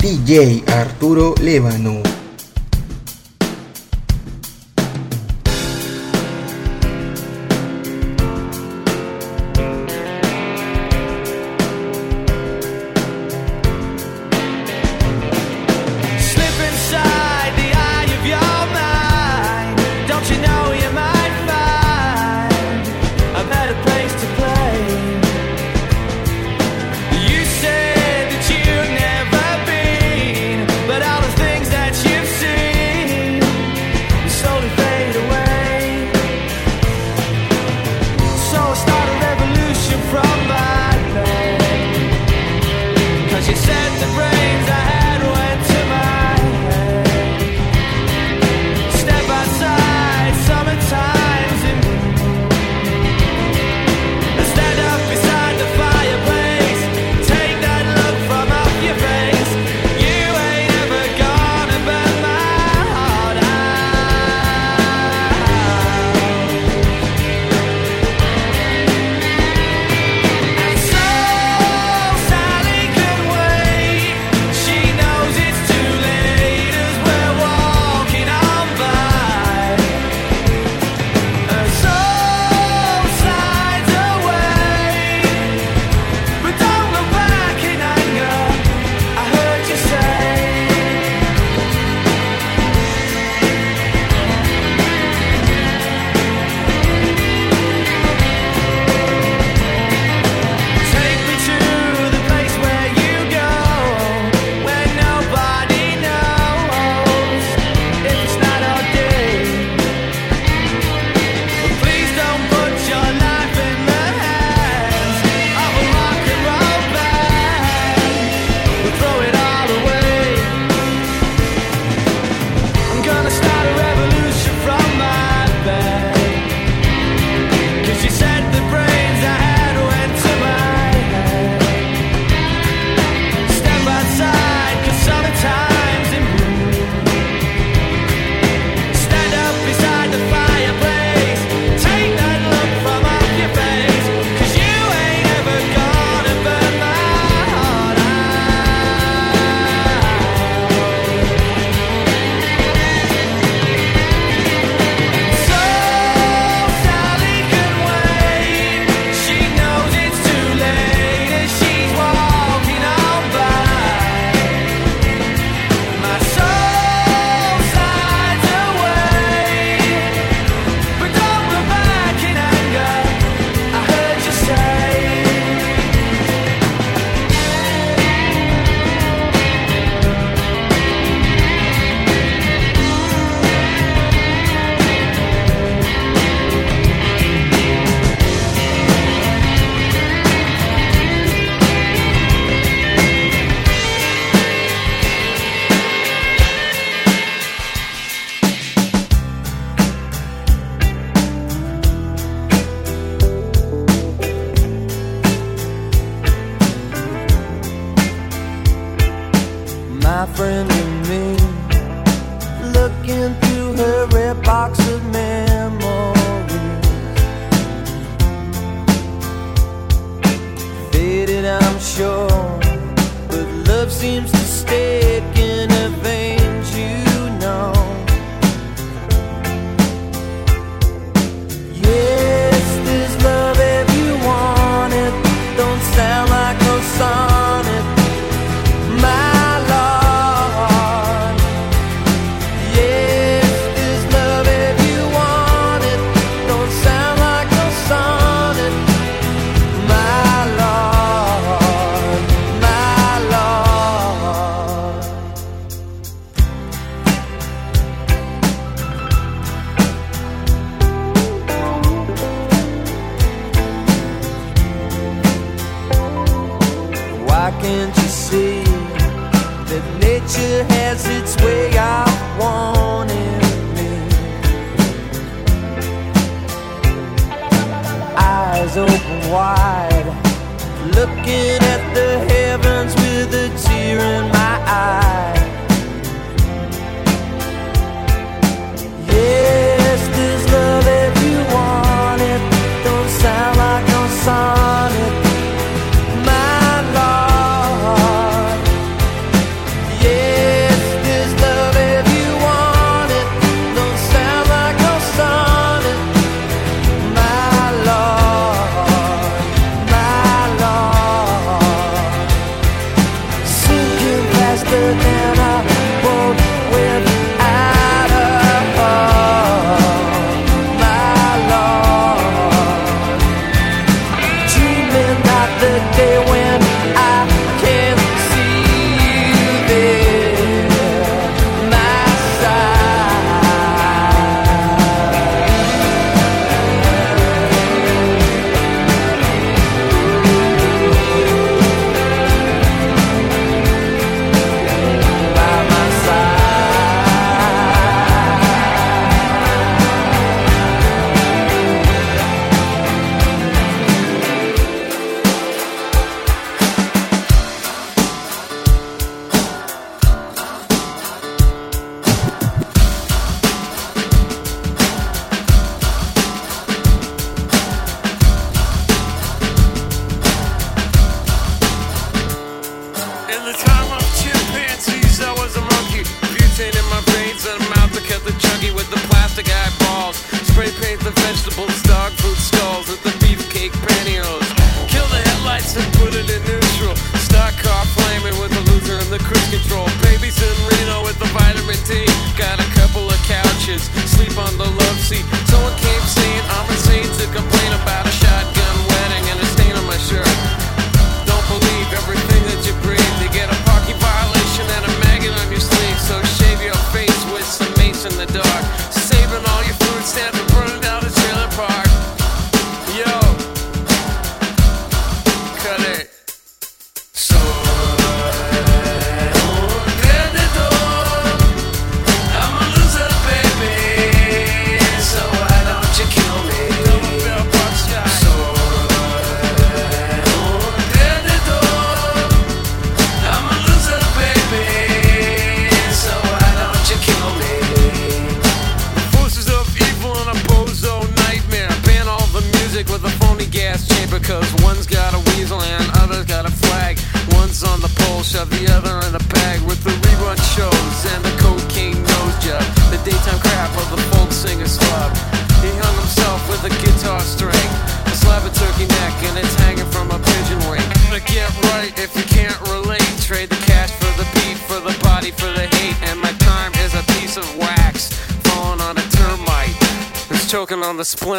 DJ Arturo Lévano.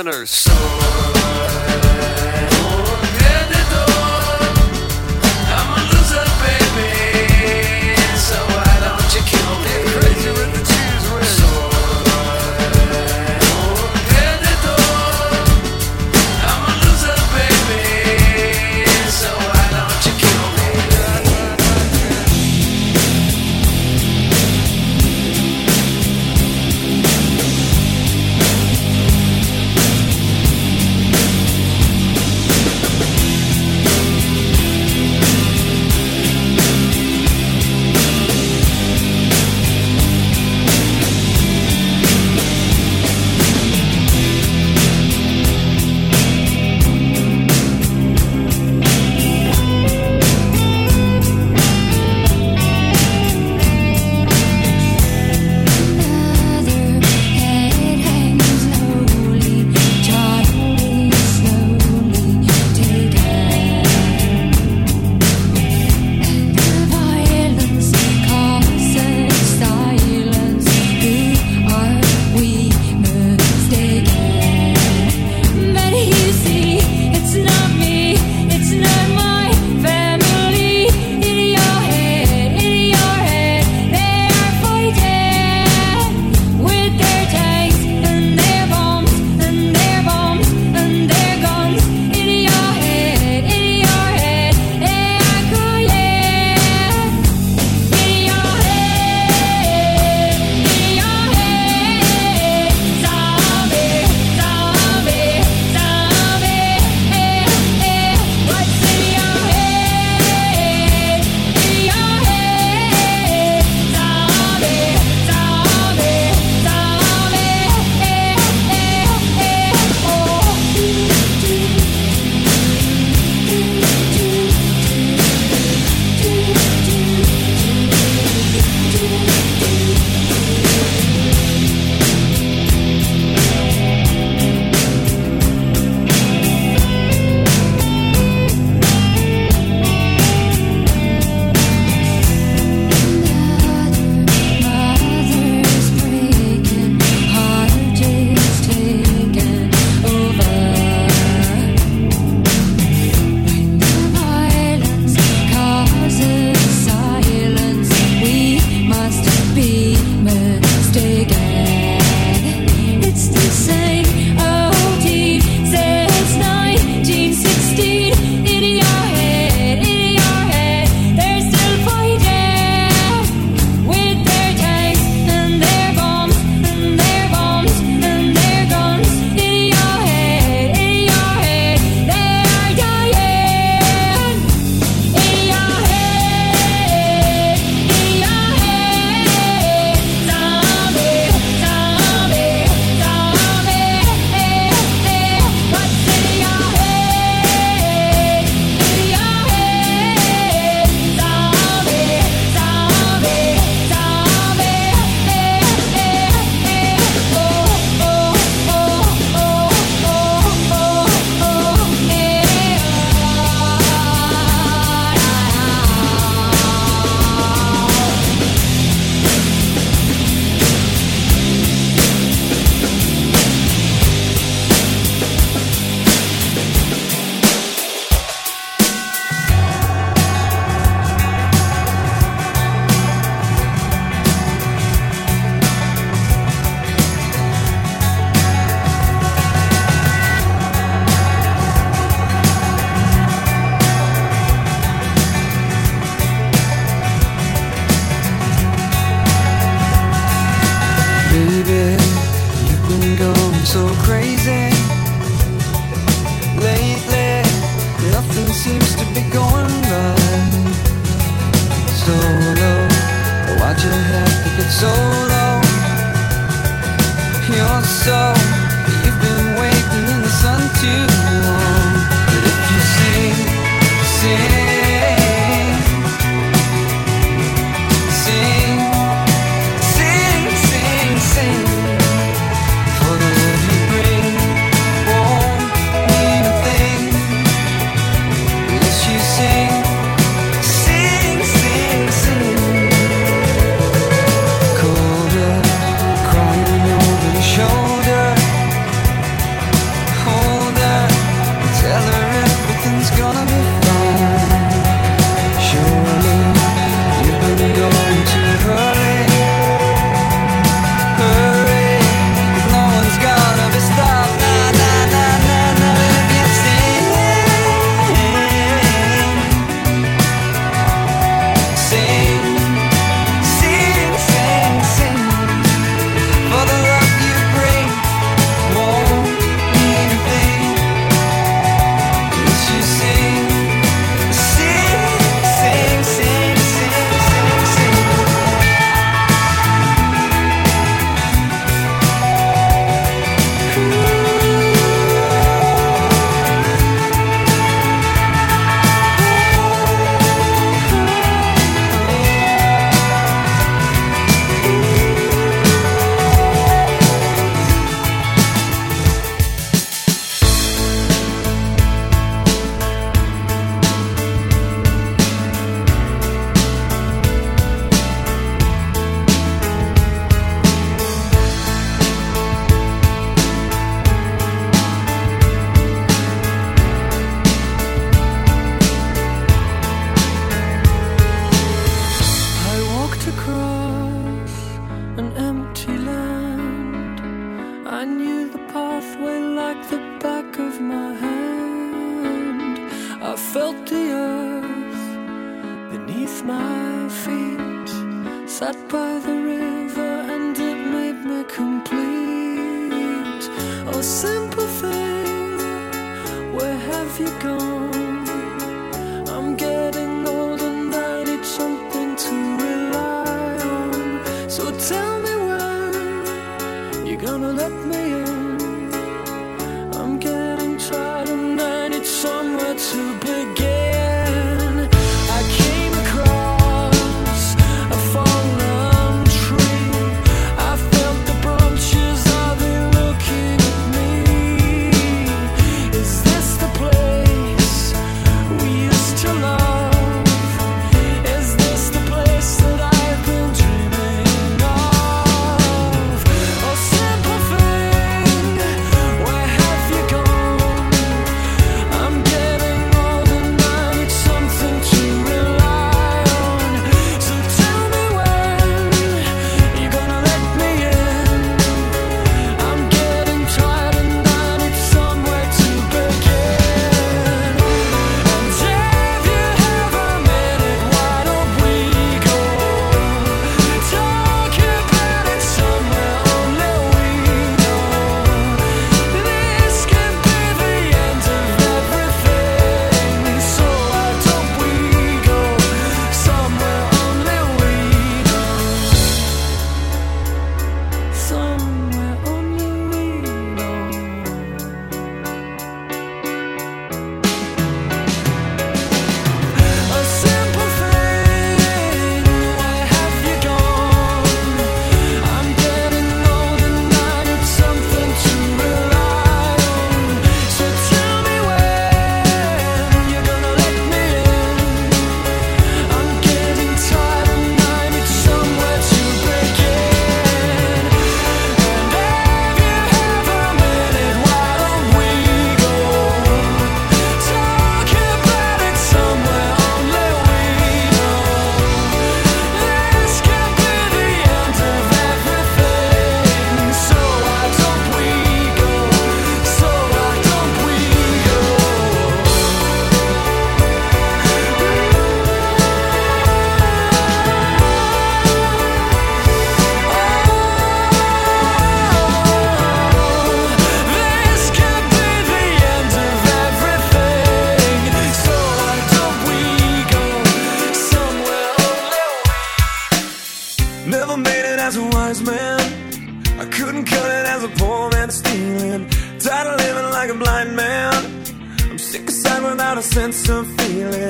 On by the river and it made me complete. Oh, simple thing, where have you gone?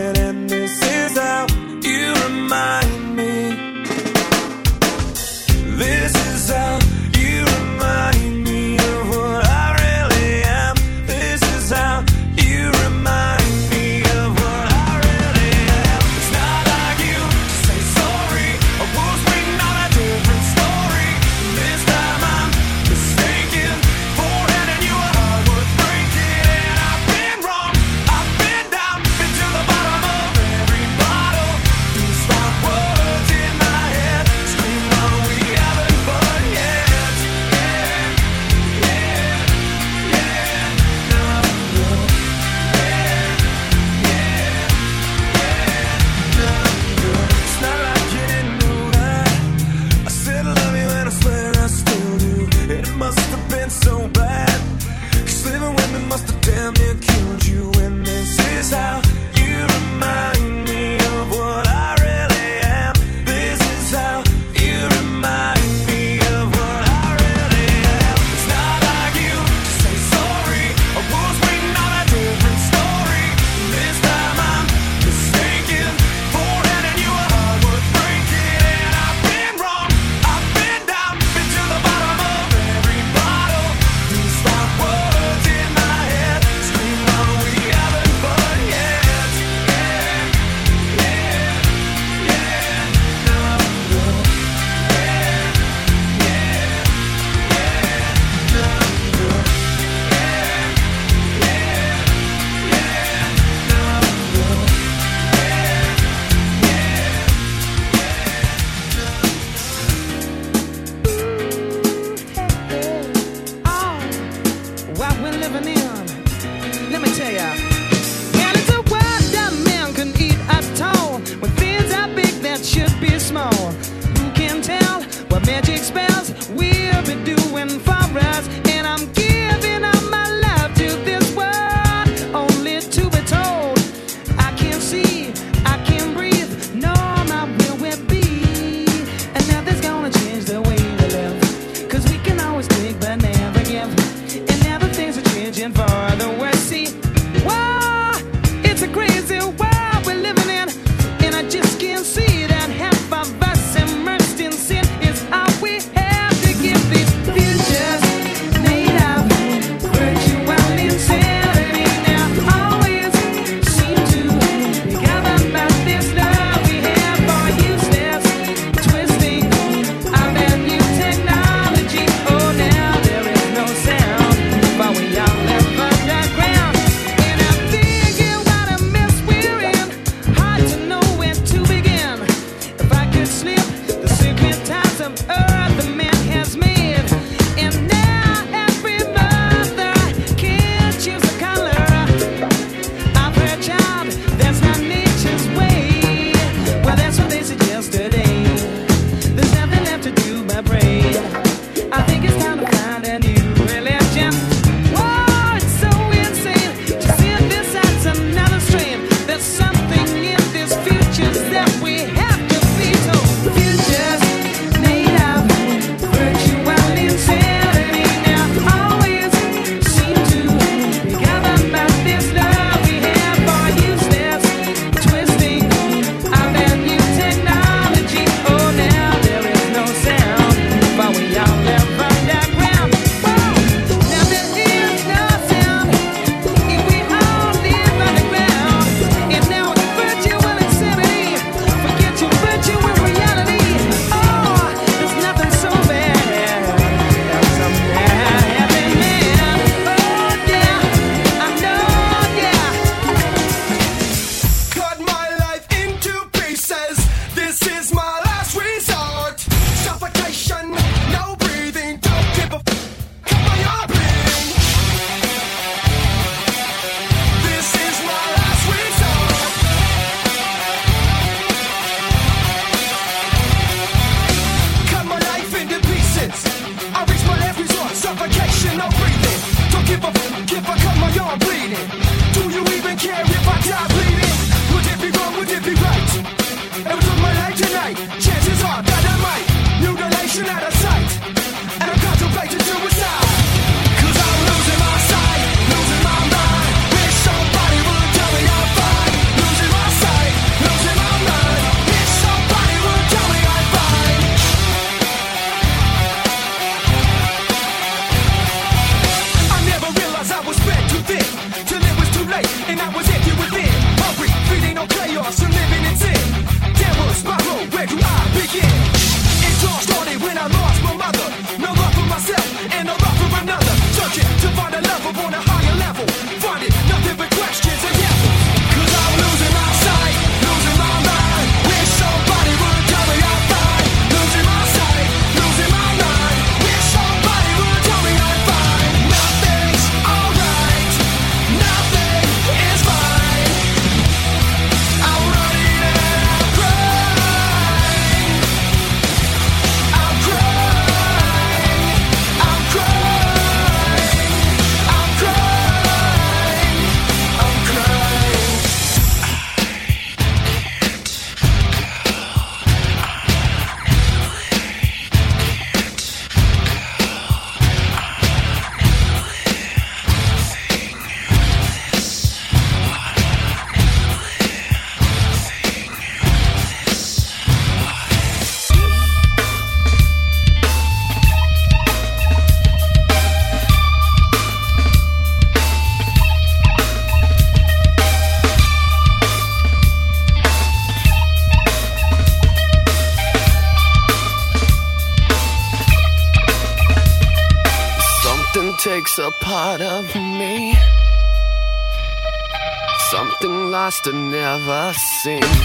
And this and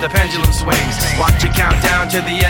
the pendulum swings. Watch it count down to the end.